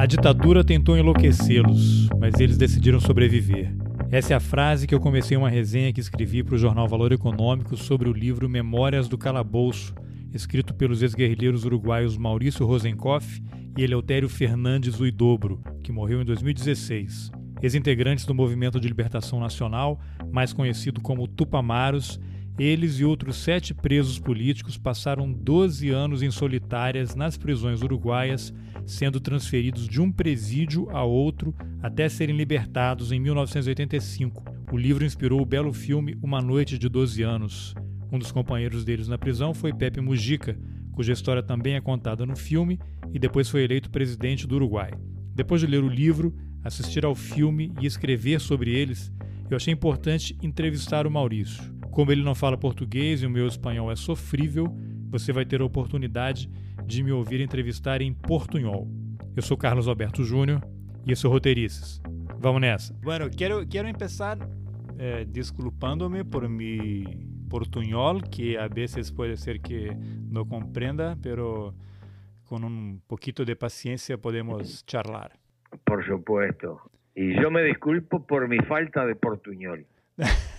A ditadura tentou enlouquecê-los, mas eles decidiram sobreviver. Essa é a frase que eu comecei uma resenha que escrevi para o jornal Valor Econômico sobre o livro Memórias do Calabouço, escrito pelos ex-guerrilheiros uruguaios Maurício Rosenkoff e Eleutério Fernandes Uidobro, que morreu em 2016. Ex-integrantes do Movimento de Libertação Nacional, mais conhecido como Tupamaros, eles e outros sete presos políticos passaram 12 anos em solitárias nas prisões uruguaias, sendo transferidos de um presídio a outro até serem libertados em 1985. O livro inspirou o belo filme Uma Noite de 12 Anos. Um dos companheiros deles na prisão foi Pepe Mujica, cuja história também é contada no filme e depois foi eleito presidente do Uruguai. Depois de ler o livro, assistir ao filme e escrever sobre eles, eu achei importante entrevistar o Maurício. Como ele não fala português e o meu espanhol é sofrível, você vai ter a oportunidade de me ouvir entrevistar em portunhol. Eu sou Carlos Alberto Júnior e eu sou roteirices. Vamos nessa. Bueno, quero, quero começar eh, desculpando-me por mi portunhol, que a vezes pode ser que não compreenda, pero com um pouquinho de paciência podemos charlar. Por supuesto. Y yo me disculpo por mi falta de portuñol.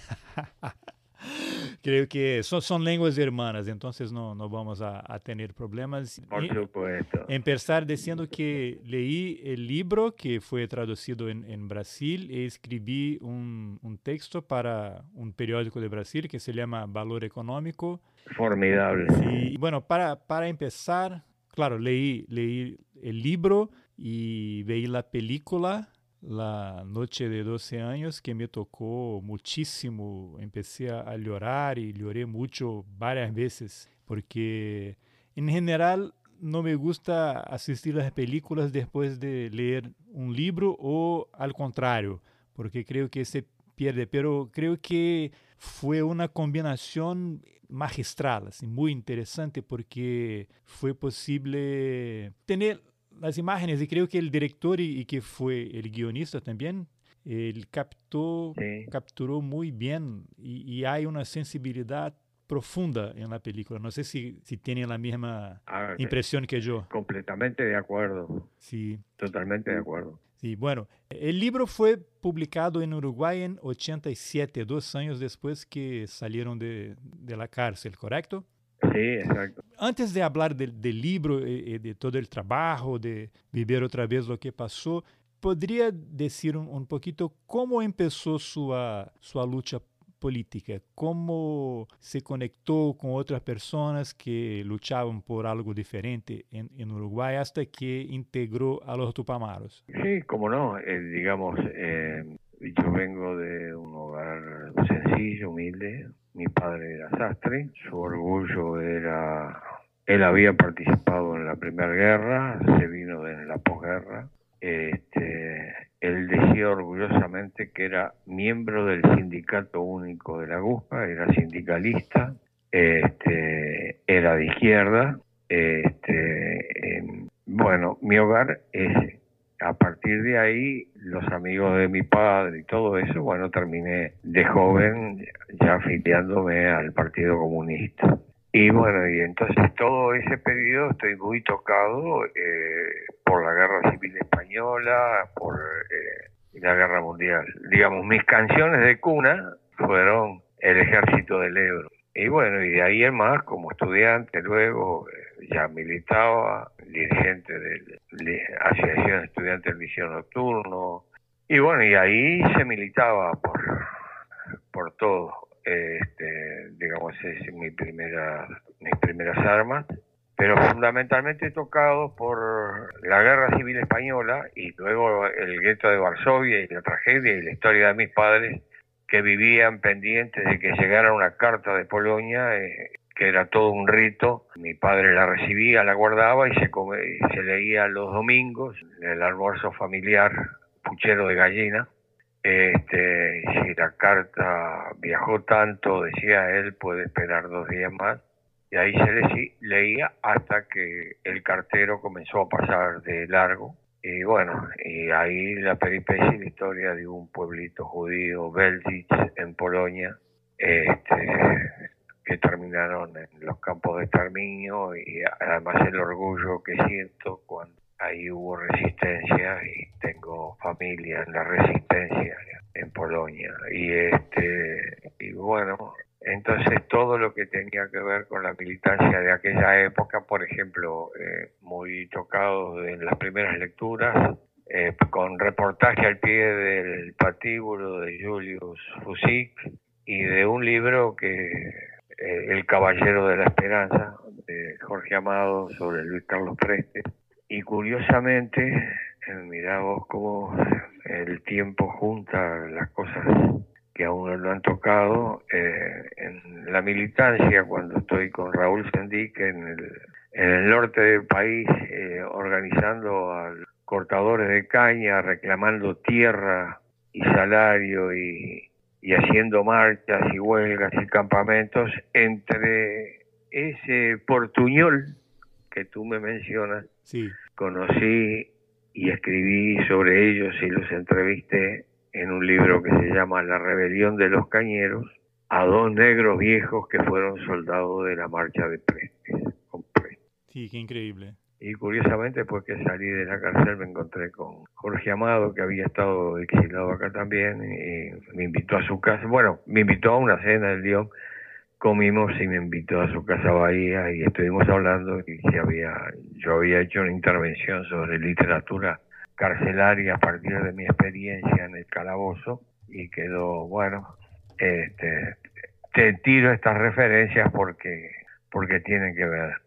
Creo que son lenguas hermanas, entonces no, no vamos a, a tener problemas. Por supuesto. Empezar diciendo que leí el libro que fue traducido en, en Brasil y escribí un, un, texto para un periódico de Brasil que se llama Valor Económico. Formidable. Sí, bueno, para, para empezar, claro, leí, leí el libro y veí la película La Noche de 12 años que me tocó muchísimo. Empecé a llorar y lloré mucho varias veces porque en general no me gusta asistir las películas después de leer un libro o al contrario, porque creo que se pierde, pero creo que fue una combinación magistral, así, muy interesante porque fue posible tener las imágenes y creo que el director y, y que fue el guionista también, él captó, sí. capturó muy bien y, y, hay una sensibilidad profunda en la película. No sé si, si tienen la misma ah, impresión que yo. Completamente de acuerdo. Sí. Totalmente de acuerdo. Sí, bueno, el libro fue publicado en Uruguay en 87, dos años después que salieron de, de la cárcel, ¿correcto? Sí, exacto. Antes de hablar del, del libro y, y, de todo el trabajo, de vivir otra vez lo que pasó, ¿podría decir un, un poquito cómo empezó su, su lucha política? ¿Cómo se conectó con otras personas que luchaban por algo diferente en, en Uruguay hasta que integró a los Tupamaros? Sí, cómo no. Eh, digamos, eh, yo vengo de un hogar sencillo, humilde, mi padre era sastre, su orgullo era, él había participado en la Primera Guerra, se vino de la posguerra, este, él decía orgullosamente que era miembro del sindicato único de la GUSPA, era sindicalista, este, era de izquierda, este, eh, bueno, mi hogar es a partir de ahí, los amigos de mi padre y todo eso, bueno, terminé de joven ya afiliándome al Partido Comunista. Y bueno, y entonces todo ese periodo estoy muy tocado eh, por la Guerra Civil Española, por eh, la Guerra Mundial. Digamos, mis canciones de cuna fueron El Ejército del Ebro. Y bueno, y de ahí en más, como estudiante, luego eh, ya militaba, dirigente de la Asociación de Estudiantes del Liceo Nocturno. Y bueno, y ahí se militaba por, por todo. Este, digamos, es mi primera, mis primeras armas, pero fundamentalmente tocado por la Guerra Civil Española y luego el gueto de Varsovia y la tragedia y la historia de mis padres que vivían pendientes de que llegara una carta de Polonia, eh, que era todo un rito. Mi padre la recibía, la guardaba y se, leía los domingos, el almuerzo familiar, puchero de gallina. Este, si la carta viajó tanto, decía él, puede esperar dos días más. Y ahí se le, leía hasta que el cartero comenzó a pasar de largo y bueno, y ahí la peripecia y la historia de un pueblito judío, Belzich, en Polonia, este, que terminaron en los campos de exterminio y además el orgullo que siento cuando ahí hubo resistencia y tengo familia en la resistencia en Polonia. Y este y bueno entonces todo lo que tenía que ver con la militancia de aquella época por ejemplo eh, muy tocado en las primeras lecturas eh, con reportaje al pie del patíbulo de Julius Fusik y de un libro que eh, El Caballero de la Esperanza de Jorge Amado sobre Luis Carlos Preste. Y curiosamente eh, mirá vos cómo el tiempo junta las cosas que a no han tocado en la militancia cuando estoy con Raúl Sendic en el, en el norte del país organizando al cortadores de caña reclamando tierra y salario y, haciendo marchas y huelgas y campamentos entre ese portuñol que tú me mencionas. Sí. Conocí y escribí sobre ellos y los entrevisté en un libro que se llama La rebelión de los cañeros a dos negros viejos que fueron soldados de la marcha de Prestes. Sí, qué increíble. Y curiosamente, después que salí de la cárcel, me encontré con Jorge Amado, que había estado exilado acá también, y me invitó a su casa. Bueno, me invitó a una cena del León, comimos y me invitó a su casa Bahía y estuvimos hablando y que había, yo había hecho una intervención sobre literatura carcelaria a partir de mi experiencia en el calabozo y quedó, bueno, este, te tiro estas referencias porque, porque tienen que ver.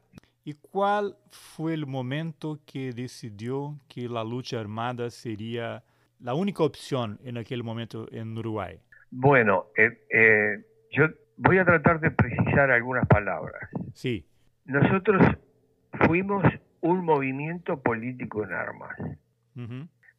¿Y cuál fue el momento que decidió que la lucha armada sería la única opción en aquel momento en Uruguay? Bueno, eh, eh, yo voy a tratar de precisar algunas palabras. Sí. Nosotros fuimos un movimiento político en armas.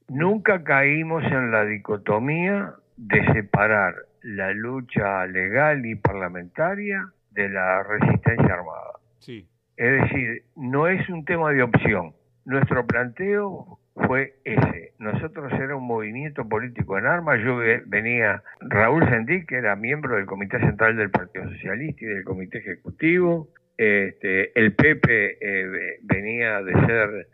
Nunca caímos en la dicotomía de separar la lucha legal y parlamentaria de la resistencia armada. Sí. Es decir, no es un tema de opción. Nuestro planteo fue ese. Nosotros era un movimiento político en armas. Yo venía, Raúl Sendí, que era miembro del Comité Central del Partido Socialista y del Comité Ejecutivo. Este, el Pepe eh, venía de ser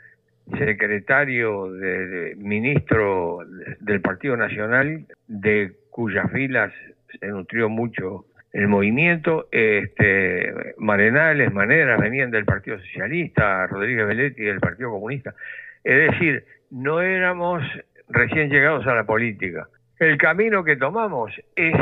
secretario, de, ministro del Partido Nacional, de cuyas filas se nutrió mucho el movimiento, este, Marenales, Maneras venían del Partido Socialista, Rodríguez Belletti del Partido Comunista. Es decir, no éramos recién llegados a la política. El camino que tomamos es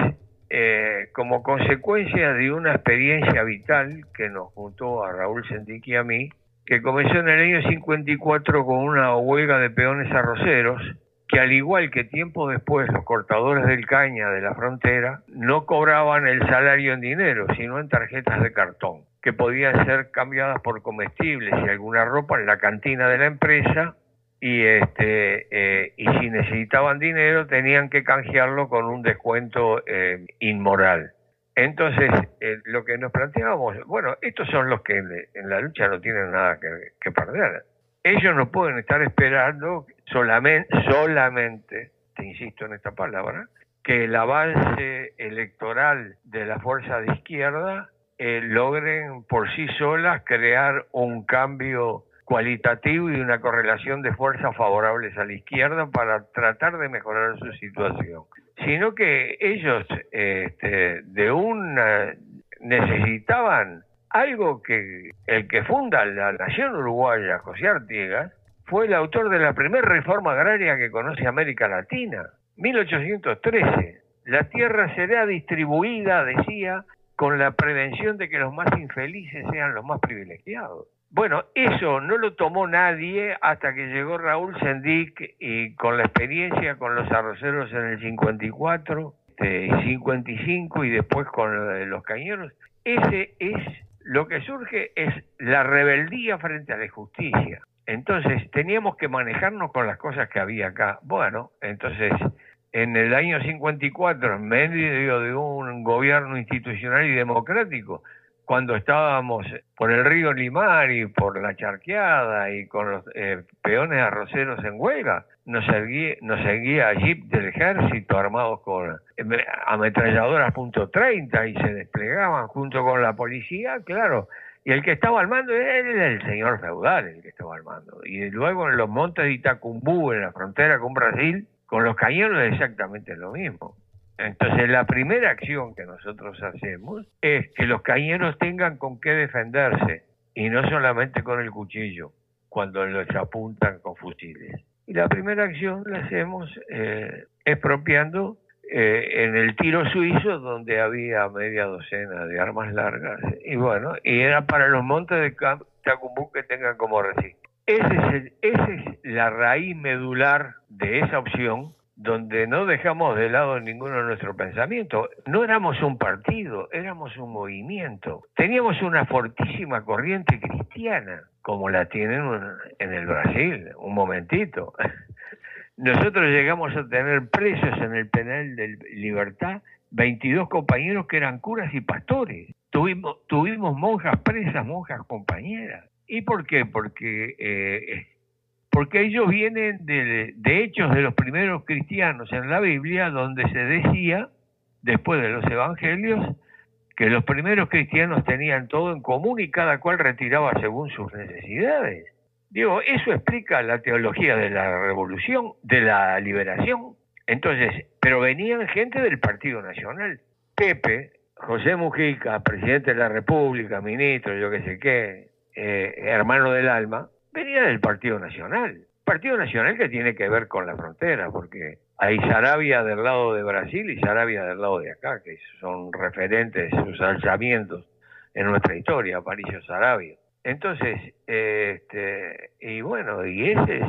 eh, como consecuencia de una experiencia vital que nos juntó a Raúl Sentiqui y a mí, que comenzó en el año 54 con una huelga de peones arroceros, que al igual que tiempo después los cortadores del caña de la frontera no cobraban el salario en dinero, sino en tarjetas de cartón, que podían ser cambiadas por comestibles y alguna ropa en la cantina de la empresa y este eh, y si necesitaban dinero tenían que canjearlo con un descuento eh, inmoral. Entonces, eh, lo que nos planteábamos, bueno, estos son los que en, la lucha no tienen nada que perder ellos no pueden estar esperando solamente, solamente, te insisto en esta palabra, que el avance electoral de la fuerza de izquierda eh, logren por sí solas crear un cambio cualitativo y una correlación de fuerzas favorables a la izquierda para tratar de mejorar su situación, sino que ellos este, de una necesitaban algo que el que funda la nación uruguaya, José Artigas, fue el autor de la primera reforma agraria que conoce América Latina, 1813. La tierra será distribuida, decía, con la prevención de que los más infelices sean los más privilegiados. Bueno, eso no lo tomó nadie hasta que llegó Raúl Sendic y con la experiencia con los arroceros en el 54, 55 y después con los cañeros. Ese es lo que surge es la rebeldía frente a la justicia. Entonces teníamos que manejarnos con las cosas que había acá. Bueno, entonces en el año 54, en medio de un gobierno institucional y democrático, cuando estábamos por el río Limar y por la charqueada y con los eh, peones arroceros en huelga, nos seguía, nos seguía del ejército armados con ametralladoras .30 y se desplegaban junto con la policía, claro, Y el que estaba al mando era el señor feudal, el que estaba al mando. Y luego en los montes de Itacumbú, en la frontera con Brasil, con los cañones es exactamente lo mismo. Entonces la primera acción que nosotros hacemos es que los cañeros tengan con qué defenderse y no solamente con el cuchillo cuando los apuntan con fusiles. Y la primera acción la hacemos eh, expropiando eh, en el tiro suizo donde había media docena de armas largas y bueno, y era para los montes de Tacumbú que tengan como recinto. Esa es, es la raíz medular de esa opción donde no dejamos de lado ninguno de nuestro pensamiento. No éramos un partido, éramos un movimiento. Teníamos una fortísima corriente cristiana, como la tienen en el Brasil, un momentito. Nosotros llegamos a tener presos en el penal de libertad 22 compañeros que eran curas y pastores. Tuvimos, tuvimos monjas presas, monjas compañeras. ¿Y por qué? Porque, eh, porque ellos vienen de, de hechos de los primeros cristianos en la Biblia, donde se decía, después de los evangelios, que los primeros cristianos tenían todo en común y cada cual retiraba según sus necesidades. Digo, eso explica la teología de la revolución, de la liberación. Entonces, pero venían gente del Partido Nacional. Pepe, José Mujica, presidente de la República, ministro, yo qué sé qué, eh, hermano del alma, venía del Partido Nacional. Partido Nacional que tiene que ver con la frontera, porque hay Sarabia del lado de Brasil y Sarabia del lado de acá, que son referentes, sus alzamientos en nuestra historia, Aparicio Sarabia. Entonces, este, y bueno, y ese es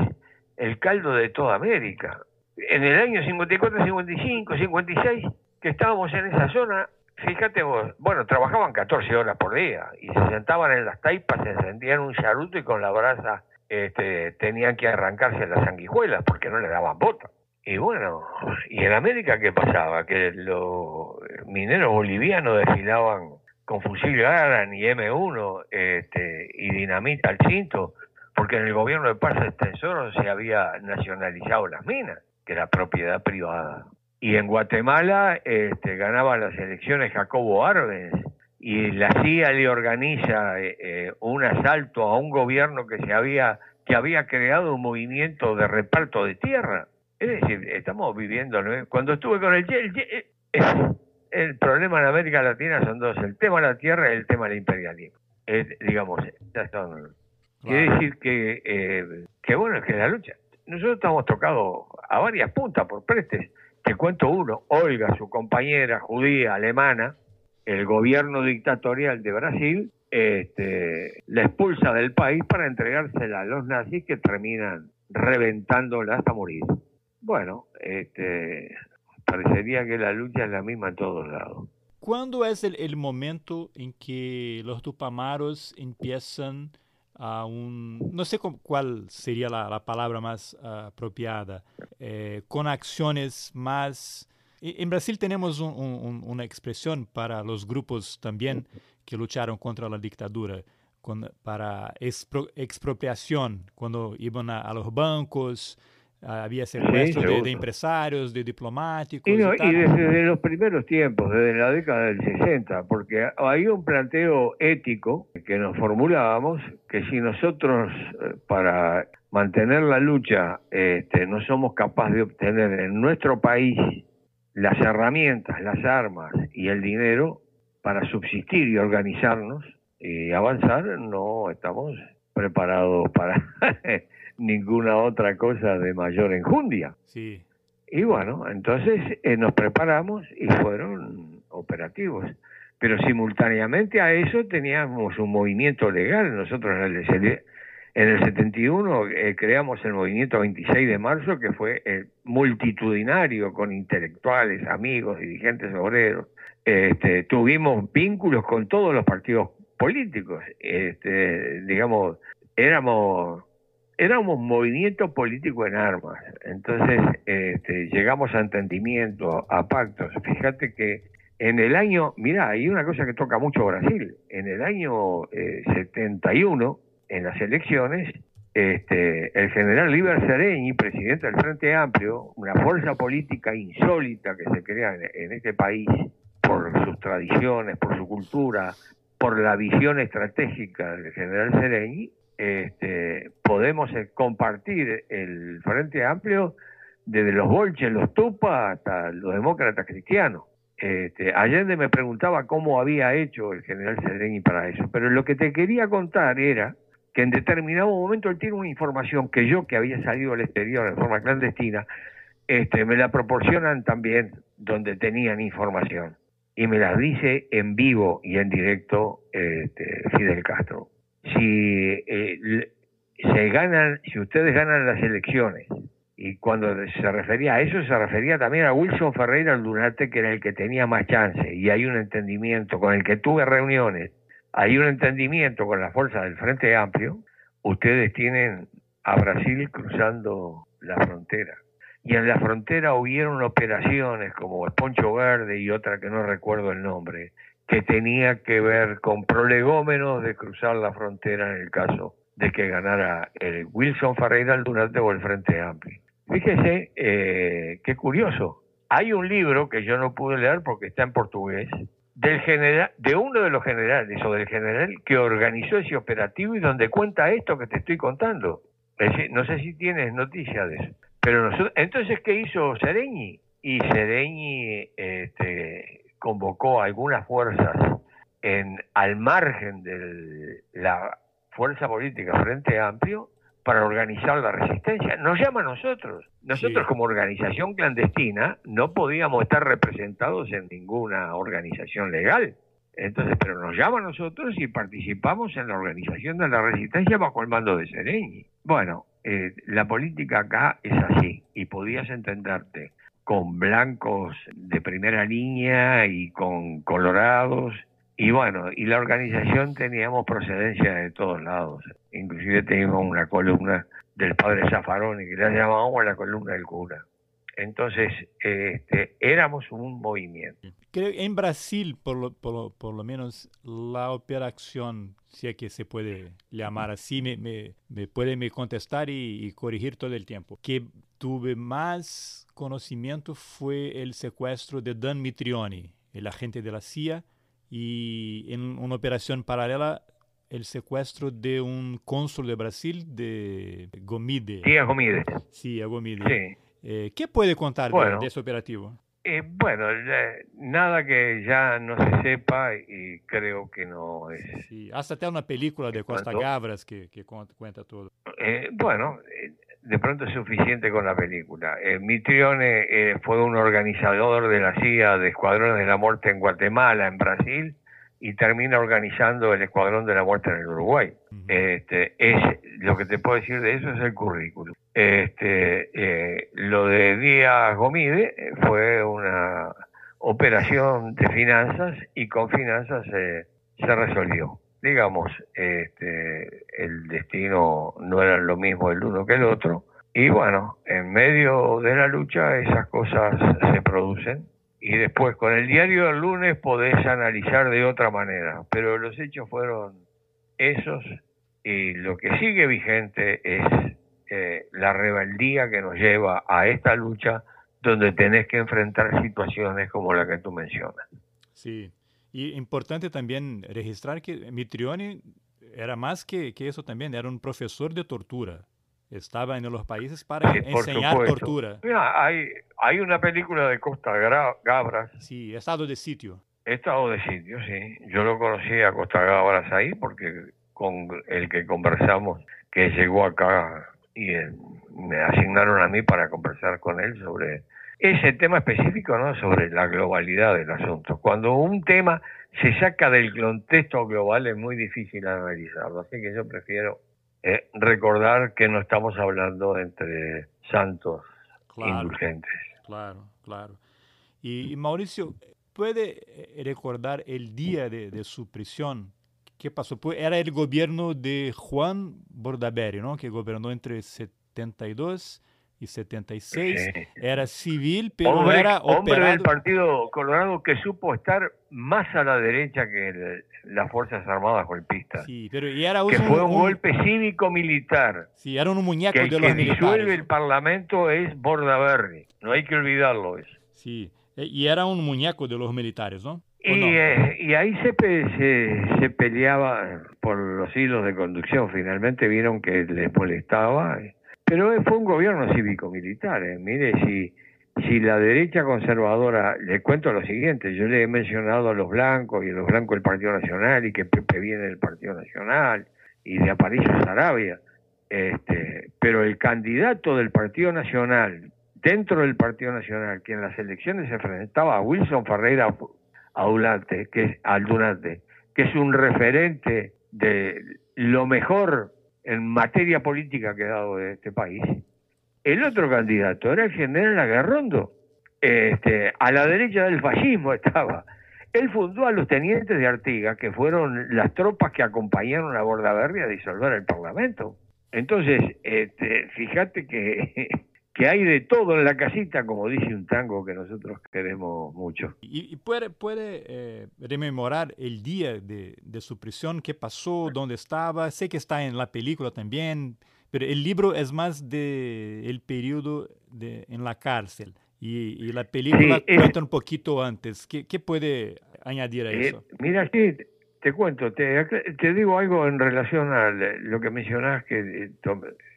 el caldo de toda América. En el año 54, 55, 56, que estábamos en esa zona, fíjate vos, bueno, trabajaban 14 horas por día y se sentaban en las taipas, se encendían un charuto y con la brasa este, tenían que arrancarse las sanguijuelas porque no le daban bota. Y bueno, ¿y en América qué pasaba? Que los mineros bolivianos desfilaban con fusil Garan y M1 este, y dinamita al cinto, porque en el gobierno de Paz Extensor se había nacionalizado las minas, que era propiedad privada. Y en Guatemala este, ganaba las elecciones Jacobo Arbenz y la CIA le organiza eh, eh, un asalto a un gobierno que se había que había creado un movimiento de reparto de tierra. Es decir, estamos viviendo, cuando estuve con el, el problema en América Latina son dos, el tema de la tierra y el tema del imperialismo. digamos, Quiere decir que, eh, que bueno, es que la lucha, nosotros estamos tocados a varias puntas por prestes. Te cuento uno, Olga, su compañera judía alemana, el gobierno dictatorial de Brasil, este, la expulsa del país para entregársela a los nazis que terminan reventándola hasta morir. Bueno, este, parecería que la lucha es la misma en todos lados. ¿Cuándo es el, momento en que los tupamaros empiezan a un, no sé cuál sería la, palabra más ah, apropiada, eh, con acciones más... En Brasil tenemos una expresión para los grupos también que lucharon contra la dictadura, para expropiación, cuando iban a los bancos, había secuestros de, empresarios, de diplomáticos. Y, desde los primeros tiempos, desde la década del 60, porque hay un planteo ético que nos formulábamos que si nosotros eh, para mantener la lucha este, no somos capaces de obtener en nuestro país las herramientas, las armas y el dinero para subsistir y organizarnos y avanzar, no estamos preparados para ninguna otra cosa de mayor enjundia. Sí. Y bueno, entonces eh, nos preparamos y fueron operativos. Pero simultáneamente a eso teníamos un movimiento legal. Nosotros en el, en el 71 eh, creamos el movimiento 26 de marzo, que fue eh, multitudinario con intelectuales, amigos, dirigentes obreros. Este, tuvimos vínculos con todos los partidos políticos. Este, digamos, éramos éramos un movimiento político en armas. Entonces este, llegamos a entendimiento, a pactos. Fíjate que en el año, mira, hay una cosa que toca mucho Brasil. En el año 71, eh, en las elecciones, este, el general Liber Sereñi, presidente del Frente Amplio, una fuerza política insólita que se crea en, en este país por sus tradiciones, por su cultura, por la visión estratégica del general Sereñi, este, podemos eh, compartir el Frente Amplio desde los bolches, los tupas, hasta los demócratas cristianos. Este, Allende me preguntaba cómo había hecho el general Sereñi para eso, pero lo que te quería contar era que en determinado momento él tiene una información que yo, que había salido al exterior en forma clandestina, este, me la proporcionan también donde tenían información y me la dice en vivo y en directo este, Fidel Castro. Si eh, se ganan, si ustedes ganan las elecciones y cuando se refería a eso se refería también a Wilson Ferreira Aldunate que era el que tenía más chance y hay un entendimiento con el que tuve reuniones, hay un entendimiento con la fuerza del Frente Amplio, ustedes tienen a Brasil cruzando la frontera. Y en la frontera hubieron operaciones como el Poncho Verde y otra que no recuerdo el nombre, que tenía que ver con prolegómenos de cruzar la frontera en el caso de que ganara el Wilson Ferreira Aldunate o el Frente Amplio. Fíjese, eh, qué curioso. Hay un libro que yo no pude leer porque está en portugués, del general, de uno de los generales o del general que organizó ese operativo y donde cuenta esto que te estoy contando. no sé si tienes noticia de eso. Pero entonces, ¿qué hizo Sereñi? Y Sereñi este, convocó algunas fuerzas en, al margen de la fuerza política Frente Amplio para organizar la resistencia. Nos llama a nosotros. Nosotros como organización clandestina no podíamos estar representados en ninguna organización legal. Entonces, pero nos llama a nosotros y participamos en la organización de la resistencia bajo el mando de Sereñi. Bueno, eh, la política acá es así y podías entenderte con blancos de primera línea y con colorados y bueno, y la organización teníamos procedencia de todos lados. Inclusive teníamos una columna del padre Zafaroni que la llamábamos la columna del cura. Entonces, este, éramos un movimiento. Creo en Brasil, por lo, por, por lo menos, la operación, si es que se puede llamar así, me, me, me puede me contestar y, corregir todo el tiempo. Que tuve más conocimiento fue el secuestro de Dan Mitrioni, el agente de la CIA, y en una operación paralela el secuestro de un cónsul de Brasil, de Gomide. Sí, a Gomide. Sí, a Gomide. Sí. Eh, ¿Qué puede contar de, ese operativo? Eh, bueno, nada que ya no se sepa y creo que no es... Sí, hasta una película de Costa Gabras que, cuenta todo. Eh, bueno, de pronto es suficiente con la película. Mitrione fue un organizador de la CIA de Escuadrones de la Muerte en Guatemala, en Brasil, y termina organizando el Escuadrón de la Muerte en el Uruguay. este, es Lo que te puedo decir de eso es el currículum. Este, eh, lo de Díaz Gomide eh, fue una operación de finanzas y con finanzas se resolvió. Digamos, este, el destino no era lo mismo el uno que el otro. Y bueno, en medio de la lucha esas cosas se producen y después con el diario del lunes podés analizar de otra manera, pero los hechos fueron esos y lo que sigue vigente es eh, la rebeldía que nos lleva a esta lucha donde tenés que enfrentar situaciones como la que tú mencionas. Sí, y importante también registrar que Mitrioni era más que, que eso también, era un profesor de tortura estaba en los países para enseñar tortura. Mira, hay, hay una película de Costa Gabras. Sí, Estado de Sitio. Estado de Sitio, sí. Yo lo conocí a Costa Gabras ahí porque con el que conversamos, que llegó acá y eh, me asignaron a mí para conversar con él sobre ese tema específico, ¿no? Sobre la globalidad del asunto. Cuando un tema se saca del contexto global es muy difícil analizarlo, así que yo prefiero eh, recordar que no estamos hablando entre santos indulgentes. Claro, claro. Y, Mauricio, ¿puede eh, recordar el día de, su prisión? ¿Qué pasó? Pues era el gobierno de Juan Bordaberry, ¿no? Que gobernó entre 72 y 76. Era civil, pero era hombre del Partido Colorado que supo estar más a la derecha que las Fuerzas Armadas golpistas. Sí, pero y era que fue un, golpe cívico-militar. Sí, era un muñeco de los militares. El que disuelve el Parlamento es Bordaberry. No hay que olvidarlo eso. Sí, e, y era un muñeco de los militares, ¿no? Y, eh, y ahí se, se, se, peleaba por los hilos de conducción. Finalmente vieron que les molestaba. Pero fue un gobierno cívico-militar. ¿eh? Mire, si, si la derecha conservadora, le cuento lo siguiente, yo le he mencionado a los blancos y a los blancos del Partido Nacional y que Pepe viene del Partido Nacional y de Aparicio Sarabia. Este, pero el candidato del Partido Nacional, dentro del Partido Nacional, que en las elecciones se enfrentaba a Wilson Ferreira Aulante, que es Aldunate, que es un referente de lo mejor en materia política que ha dado de este país. El otro candidato era el general Aguerrondo, este, a la derecha del fascismo estaba. Él fundó a los tenientes de Artigas, que fueron las tropas que acompañaron a Bordaberry a disolver el Parlamento. Entonces, este, fíjate que que hay de todo en la casita, como dice un tango que nosotros queremos mucho. ¿Y, puede, puede eh, rememorar el día de, su prisión? ¿Qué pasó? ¿Dónde estaba? Sé que está en la película también, pero el libro es más de el periodo de, en la cárcel. Y, la película cuenta un poquito antes. ¿Qué, qué puede añadir a eh, eso? Mira, sí, te cuento, te, digo algo en relación a lo que mencionás, que eh,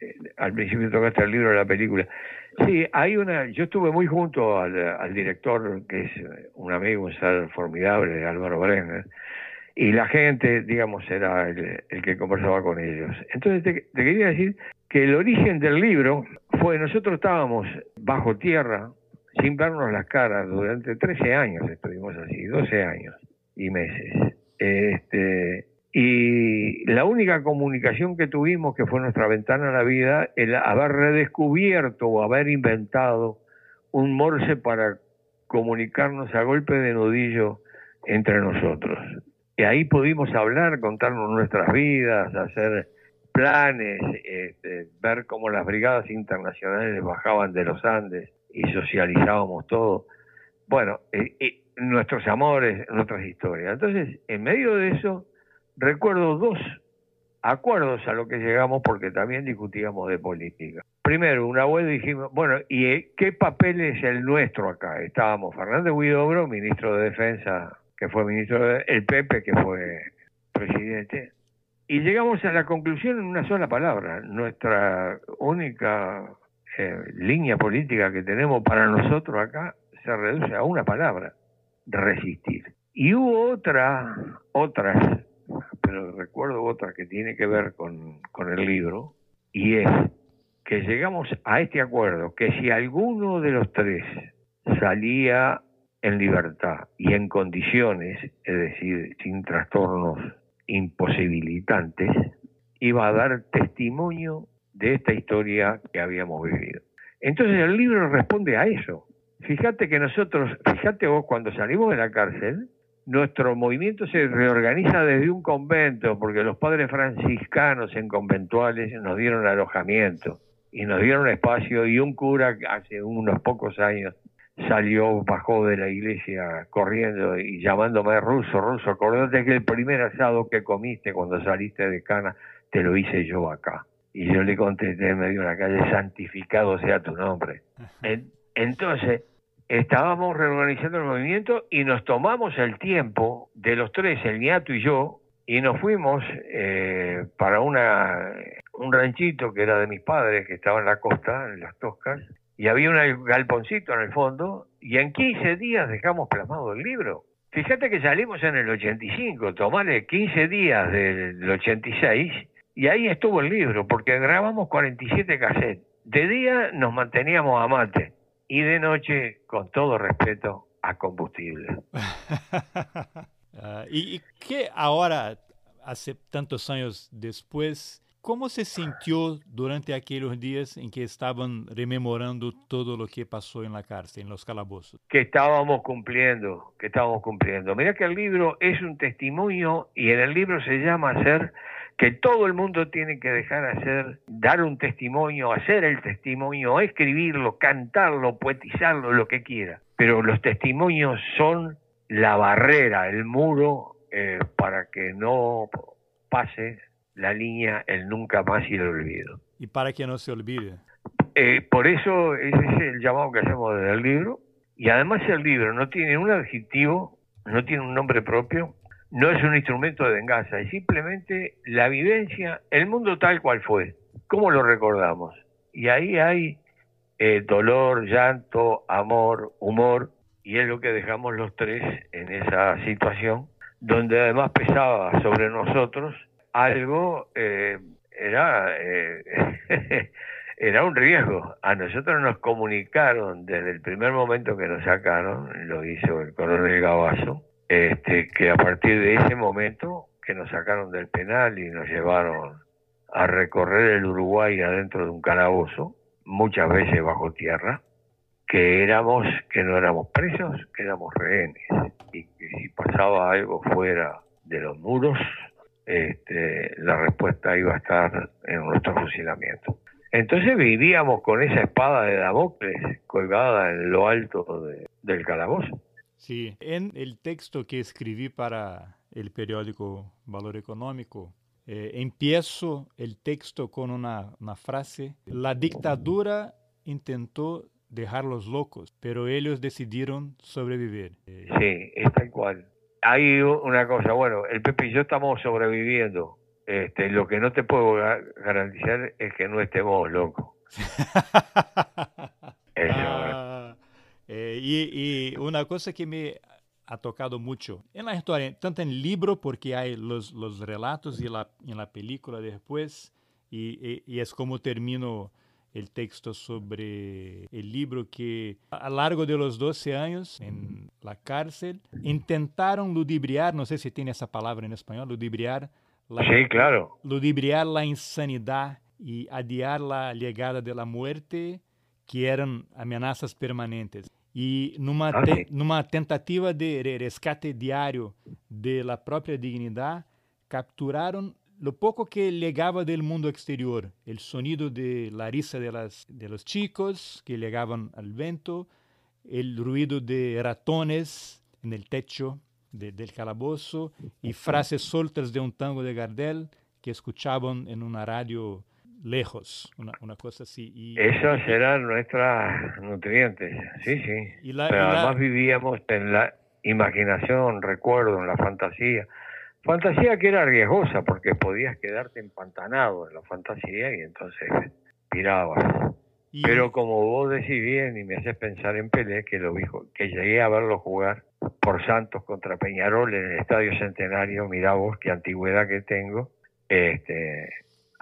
eh, al principio tocaste el libro de la película. Sí, hay una, yo estuve muy junto al, director, que es un amigo, un ser formidable, Álvaro Brenner, y la gente, digamos, era el, que conversaba con ellos. Entonces te, te quería decir que el origen del libro fue, nosotros estábamos bajo tierra, sin vernos las caras, durante 13 años estuvimos así, 12 años y meses este, y la única comunicación que tuvimos, que fue nuestra ventana a la vida, el haber redescubierto o haber inventado un morse para comunicarnos a golpe de nudillo entre nosotros. Y ahí pudimos hablar, contarnos nuestras vidas, hacer planes, este, ver cómo las brigadas internacionales bajaban de los Andes y socializábamos todo. Bueno, eh, nuestros amores, nuestras historias. Entonces, en medio de eso, recuerdo dos acuerdos a los que llegamos porque también discutíamos de política. Primero, una vez dijimos, bueno, ¿y qué papel es el nuestro acá? Estábamos Fernández Huidobro, ministro de Defensa, que fue ministro de, el Pepe, que fue presidente, y llegamos a la conclusión en una sola palabra. Nuestra única eh, línea política que tenemos para nosotros acá se reduce a una palabra, resistir. Y hubo otra, otras, pero recuerdo otra que tiene que ver con, con el libro, y es que llegamos a este acuerdo, que si alguno de los tres salía en libertad y en condiciones, es decir, sin trastornos imposibilitantes, iba a dar testimonio de esta historia que habíamos vivido. Entonces el libro responde a eso, Fíjate que nosotros, fíjate vos, cuando salimos de la cárcel, nuestro movimiento se reorganiza desde un convento, porque los padres franciscanos en conventuales nos dieron alojamiento y nos dieron espacio y un cura hace unos pocos años salió, bajó de la iglesia corriendo y llamándome ruso, ruso, acordate que el primer asado que comiste cuando saliste de cana te lo hice yo acá. Y yo le contesté en medio de la calle, santificado sea tu nombre. Entonces, estábamos reorganizando el movimiento y nos tomamos el tiempo de los tres, el niato y yo, y nos fuimos eh, para una, un ranchito que era de mis padres, que estaba en la costa, en las Toscas, y había un galponcito en el fondo, y en 15 días dejamos plasmado el libro. Fíjate que salimos en el 85, tomale 15 días del 86, y ahí estuvo el libro, porque grabamos 47 cassettes. De día nos manteníamos a mate, y de noche, con todo respeto, a combustible. Ah, ¿Y qué ahora, hace tantos años después, cómo se sintió durante aquellos días en que estaban rememorando todo lo que pasó en la cárcel, en los calabozos? Que estábamos cumpliendo, que estábamos cumpliendo. Mira que el libro es un testimonio y en el libro se llama Ser que todo el mundo tiene que dejar hacer, dar un testimonio, hacer el testimonio, escribirlo, cantarlo, poetizarlo, lo que quiera. Pero los testimonios son la barrera, el muro eh, para que no pase la línea el nunca más y el olvido. Y para que no se olvide. Eh, por eso ese es el llamado que hacemos desde el libro. Y además el libro no tiene un adjetivo no tiene un nombre propio, no es un instrumento de venganza, es simplemente la vivencia, el mundo tal cual fue, ¿cómo lo recordamos? Y ahí hay eh, dolor, llanto, amor, humor, y es lo que dejamos los tres en esa situación, donde además pesaba sobre nosotros algo, eh, era, eh, era un riesgo. A nosotros nos comunicaron desde el primer momento que nos sacaron, lo hizo el coronel Gabazo, este, que a partir de ese momento que nos sacaron del penal y nos llevaron a recorrer el Uruguay adentro de un calabozo, muchas veces bajo tierra, que éramos, que no éramos presos, que éramos rehenes, y que si pasaba algo fuera de los muros, este, la respuesta iba a estar en nuestro fusilamiento. Entonces vivíamos con esa espada de Damocles colgada en lo alto del calabozo. Sí, en el texto que escribí para el periódico Valor Económico, eh, empiezo el texto con una, una frase, la dictadura intentó dejarlos locos, pero ellos decidieron sobrevivir. Eh, sí, es tal cual. Hay una cosa, bueno, el Pepe y yo estamos sobreviviendo. Este, lo que no te puedo garantizar es que no estemos locos. una cosa que me ha tocado mucho en la historia, tanto en el libro, porque hay los, los relatos y la, en la película después, y, y, y es como termino el texto sobre el libro que a lo largo de los 12 años en la cárcel intentaron ludibriar, no sé si tiene esa palabra en español, ludibriar la, sí, claro. ludibriar la insanidad y adiar la llegada de la muerte, que eran amenazas permanentes. Y numa, te, numa tentativa de rescate diario de la propia dignidad, capturaron lo poco que llegaba del mundo exterior, el sonido de la risa de, las, de los chicos que llegaban al vento, el ruido de ratones en el techo de, del calabozo y frases soltas de un tango de Gardel que escuchaban en una radio lejos, una, una cosa así. Y, Esos eran nuestras nutrientes, sí, sí. Y la, Pero además vivíamos en la imaginación, recuerdo, en la fantasía. Fantasía que era riesgosa porque podías quedarte empantanado en la fantasía y entonces pirabas. Pero como vos decís bien y me haces pensar en Pelé, que lo dijo, que llegué a verlo jugar por Santos contra Peñarol en el Estadio Centenario, mirá vos qué antigüedad que tengo, este,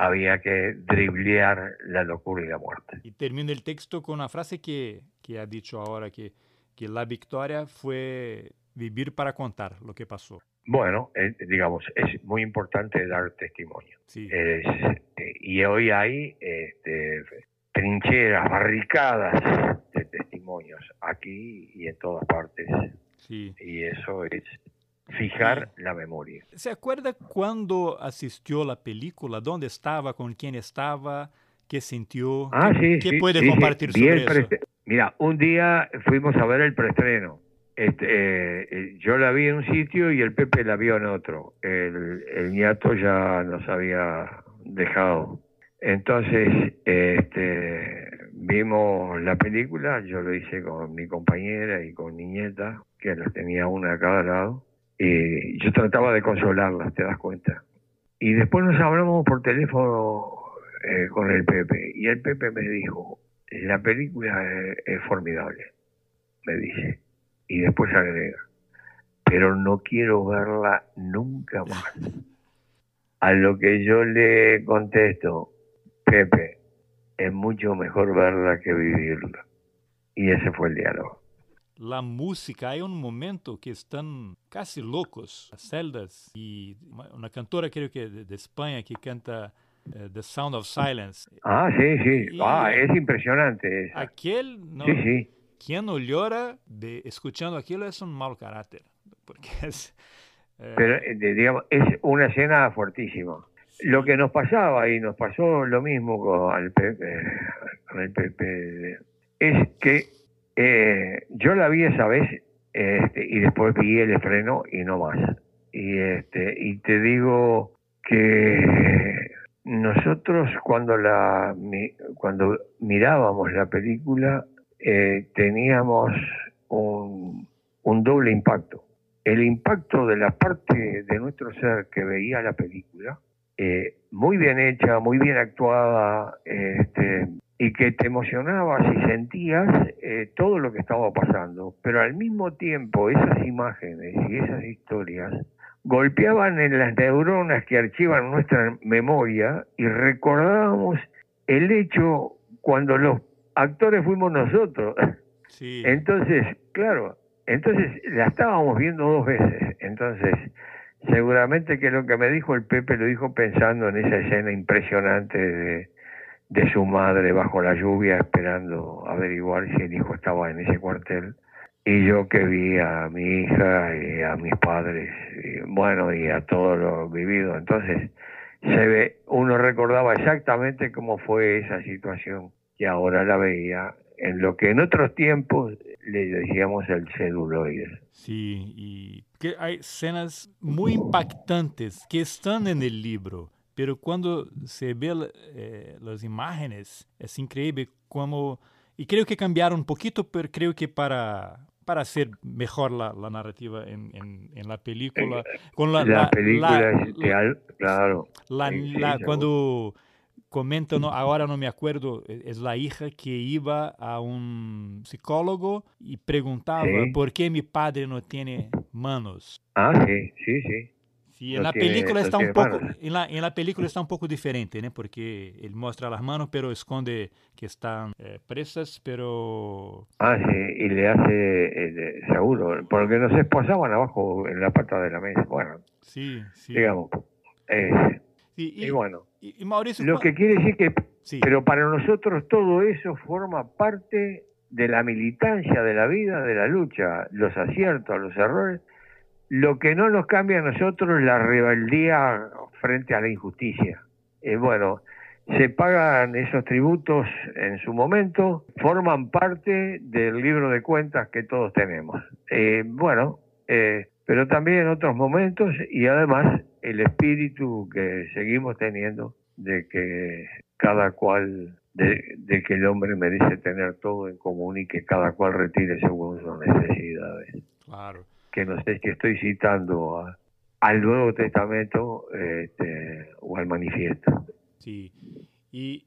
había que driblear la locura y la muerte. Y termina el texto con una frase que, que ha dicho ahora, que, que la victoria fue vivir para contar lo que pasó. Bueno, eh, digamos, es muy importante dar testimonio. Eh, y hoy hay este, trincheras, barricadas de testimonios aquí y en todas partes. Y eso es fijar la memoria. ¿Se acuerda cuando asistió la película? ¿Dónde estaba? ¿Con quién estaba? ¿Qué sintió? Ah, ¿Qué, sí, puede compartir sobre eso? Mira, un día fuimos a ver el preestreno este, eh, eh, yo la vi en un sitio y el Pepe la vio en otro. El, el ñato ya nos había dejado. Entonces, este, vimos la película, yo lo hice con mi compañera y con mi nieta, que las tenía una a cada lado, y yo trataba de consolarlas, te das cuenta. Y después nos hablamos por teléfono eh, con el Pepe, y el Pepe me dijo, la película es formidable, me dice y después agrega, pero no quiero verla nunca más. A lo que yo le contesto, Pepe, es mucho mejor verla que vivirla. Y ese fue el diálogo. La música, hay un momento que están casi locos, las celdas, y una cantora creo que de, España que canta eh, The Sound of Silence. Ah, sí, sí. ah, es impresionante. Aquel, no, sí, sí quien no llora de escuchando aquello es un mal carácter. Porque es, eh, Pero, eh, digamos, es una escena fuertísima. Lo que nos pasaba, y nos pasó lo mismo con el Pepe, con el Pepe es que eh, yo la vi esa vez este, y después vi el estreno y no más. Y, este, y te digo que nosotros cuando, la, cuando mirábamos la película eh, teníamos un, doble impacto. el impacto de la parte de nuestro ser que veía la película, eh, muy bien hecha, muy bien actuada, este, y que te emocionabas y sentías eh, todo lo que estaba pasando, pero al mismo tiempo esas imágenes y esas historias golpeaban en las neuronas que archivan nuestra memoria y recordábamos el hecho cuando los actores fuimos nosotros. Entonces, claro, entonces la estábamos viendo dos veces. Entonces, seguramente que lo que me dijo el Pepe lo dijo pensando en esa escena impresionante de, de su madre bajo la lluvia esperando averiguar si el hijo estaba en ese cuartel y yo que vi a mi hija y a mis padres, y, bueno, y a todo lo vivido. Entonces, se ve, uno recordaba exactamente cómo fue esa situación y ahora la veía en lo que en otros tiempos le decíamos el celuloide. Sí, y que hay escenas muy impactantes que están en el libro, pero cuando se ve eh, las imágenes es increíble cómo... Y creo que cambiaron un poquito, pero creo que para, para hacer mejor la, la narrativa en, en, en, la película. Eh, con la, la película la, claro. cuando comenta, no, ahora no me acuerdo, e, es la hija que iba a un psicólogo y preguntaba por qué mi padre no tiene manos. Ah, sí, sí, sí. Sí, en la película está un poco, en la, en la, película está un poco diferente, ¿no? Porque él muestra las manos, pero esconde que están eh, presas, pero... Ah, sí, y le hace, eh, seguro, porque no se esposaban abajo en la pata de la mesa, bueno. Sí, sí. Digamos, eh, y, bueno, y, Mauricio, lo que quiere decir que, pero para nosotros todo eso forma parte de la militancia de la vida, de la lucha, los aciertos, los errores, lo que no nos cambia a nosotros es la rebeldía frente a la injusticia. Eh, bueno, se pagan esos tributos en su momento, forman parte del libro de cuentas que todos tenemos. Eh, bueno, eh, pero también en otros momentos y además el espíritu que seguimos teniendo de que cada cual, de, de, que el hombre merece tener todo en común y que cada cual retire según sus necesidades. Claro que no sé si estoy citando al Nuevo Testamento este, o al manifiesto. Sí. Y,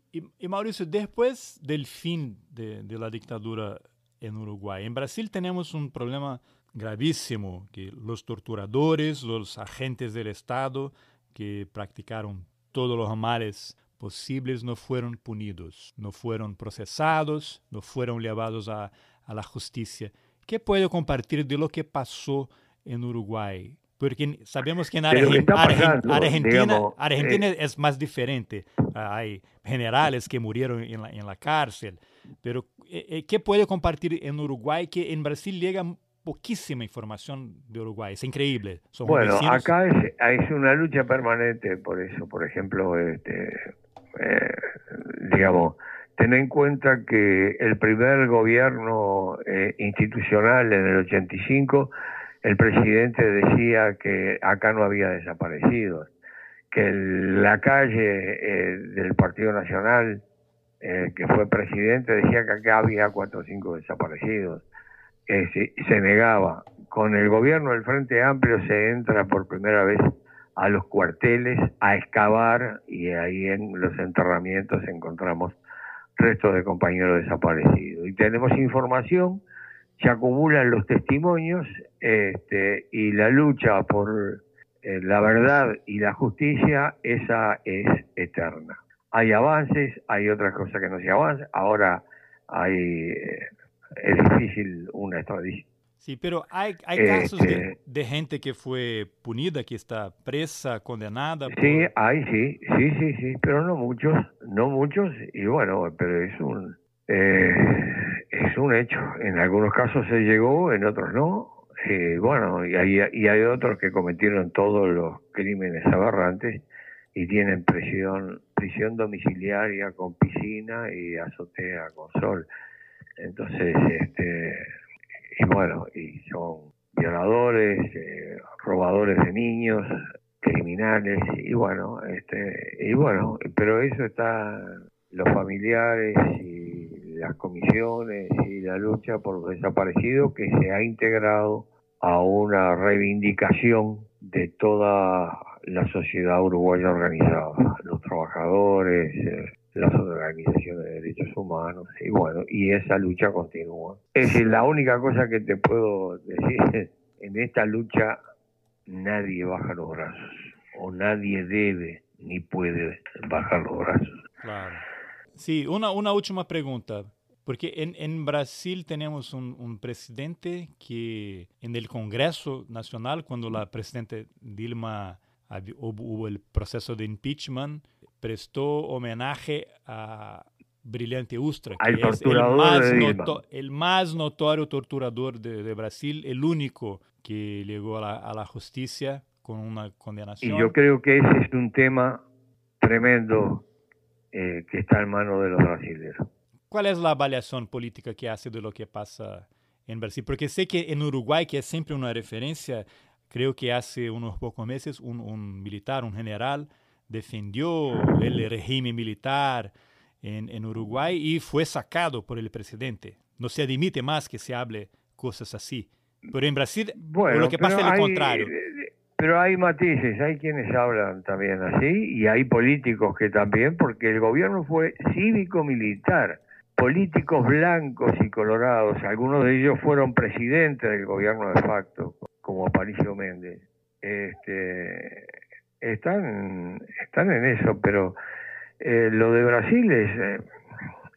Mauricio, después del fin de, la dictadura en Uruguay, en Brasil tenemos un problema gravísimo, que los torturadores, los agentes del Estado que practicaron todos los males posibles no fueron punidos, no fueron procesados, no fueron llevados a la justicia. ¿Qué puedo compartir de lo que pasó en Uruguay? Porque sabemos que en Argentina, Argentina, eh, es más diferente. Hay generales que murieron en la, en la cárcel. Pero, eh, eh, ¿qué puede compartir en Uruguay que en Brasil llega poquísima información de Uruguay? Es increíble. bueno, acá es, es, una lucha permanente por eso. Por ejemplo, este, digamos, Ten en cuenta que el primer gobierno eh, institucional en el 85, el presidente decía que acá no había desaparecidos, que la calle eh, del Partido Nacional, eh, que fue presidente, decía que acá había cuatro o cinco desaparecidos. Se, se negaba. Con el gobierno del Frente Amplio se entra por primera vez a los cuarteles a excavar y ahí en los enterramientos encontramos restos de compañeros desaparecidos. Y tenemos información, se acumulan los testimonios este, y la lucha por eh, la verdad y la justicia, esa es eterna. Hay avances, hay otras cosas que no se avanzan, ahora hay, eh, es difícil una extradición Sí, pero hay, hay casos de, este de, gente que fue punida, que está presa, condenada. Sí, hay, sí, sí, sí, sí, pero no muchos, no muchos, y bueno, pero es un, eh, es un hecho. En algunos casos se llegó, en otros no. Eh, bueno, y hay, y hay otros que cometieron todos los crímenes aberrantes y tienen prisión, prisión domiciliaria con piscina y azotea con sol. Entonces, este y bueno, y son violadores, eh, robadores de niños, criminales, y bueno, este, y bueno, pero eso está los familiares y las comisiones y la lucha por los desaparecidos que se ha integrado a una reivindicación de toda la sociedad uruguaya organizada, los trabajadores, eh, las organizaciones de derechos humanos, y bueno, y esa lucha continúa. Es la única cosa que te puedo decir, en esta lucha nadie baja los brazos, o nadie debe ni puede bajar los brazos. Claro. Sí, una, una última pregunta. Porque en, en Brasil tenemos un, un, presidente que en el Congreso Nacional, cuando la presidenta Dilma hubo el proceso de impeachment, prestó homenaje a Brilhante Ustra, que es el más, el más, notorio torturador de, de, Brasil, el único que llegó a la, a la justicia con una condenación. Y yo creo que ese es un tema tremendo eh, que está en manos de los brasileños. ¿Cuál es la avaliación política que hace de lo que pasa en Brasil? Porque sé que en Uruguay, que es siempre una referencia, creo que hace unos pocos meses un, un militar, un general, defendió el régimen militar en, en, Uruguay y fue sacado por el presidente. No se admite más que se hable cosas así. Pero en Brasil bueno, lo que pasa es lo contrario. Pero hay matices, hay quienes hablan también así y hay políticos que también, porque el gobierno fue cívico-militar, políticos blancos y colorados, algunos de ellos fueron presidentes del gobierno de facto, como Aparicio Méndez. Este, están, están en eso, pero eh, lo de Brasil es, eh,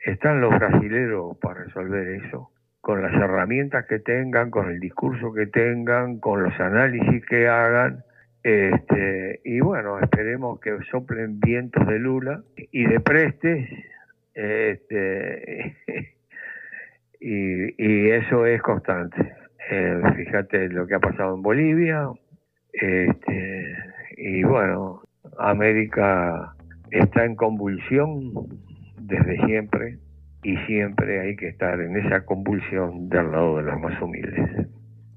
están los brasileros para resolver eso con las herramientas que tengan, con el discurso que tengan, con los análisis que hagan. Este, y bueno, esperemos que soplen vientos de Lula y de Prestes. Este, y, eso es constante. Eh, fíjate lo que ha pasado en Bolivia. Este, y bueno, América está en convulsión desde siempre y siempre hay que estar en esa convulsión del lado de los más humildes.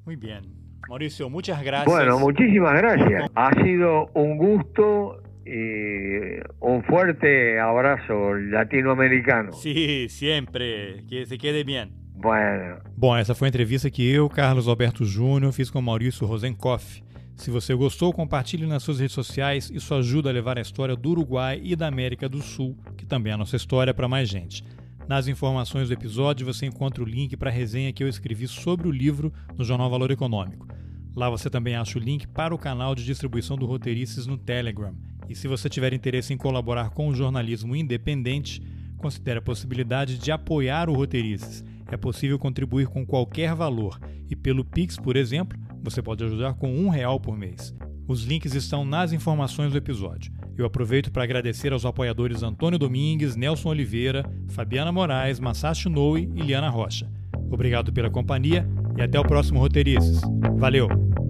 Muy bien. Mauricio, muchas gracias. Bueno, muchísimas gracias. Ha sido un gusto y un fuerte abrazo latinoamericano. Sí, siempre. Que se quede bien. Bueno. Bom, essa foi a entrevista que eu, Carlos Alberto Júnior, fiz com Maurício Rosenkoff. Se você gostou, compartilhe nas suas redes sociais. Isso ajuda a levar a história do Uruguai e da América do Sul, que também é a nossa história, para mais gente. Nas informações do episódio você encontra o link para a resenha que eu escrevi sobre o livro no Jornal Valor Econômico. Lá você também acha o link para o canal de distribuição do Roteirices no Telegram. E se você tiver interesse em colaborar com o jornalismo independente, considere a possibilidade de apoiar o Roteirices. É possível contribuir com qualquer valor e pelo Pix, por exemplo, você pode ajudar com um real por mês. Os links estão nas informações do episódio. Eu aproveito para agradecer aos apoiadores Antônio Domingues, Nelson Oliveira, Fabiana Moraes, Masashi Noe e Liana Rocha. Obrigado pela companhia e até o próximo Roteirices. Valeu!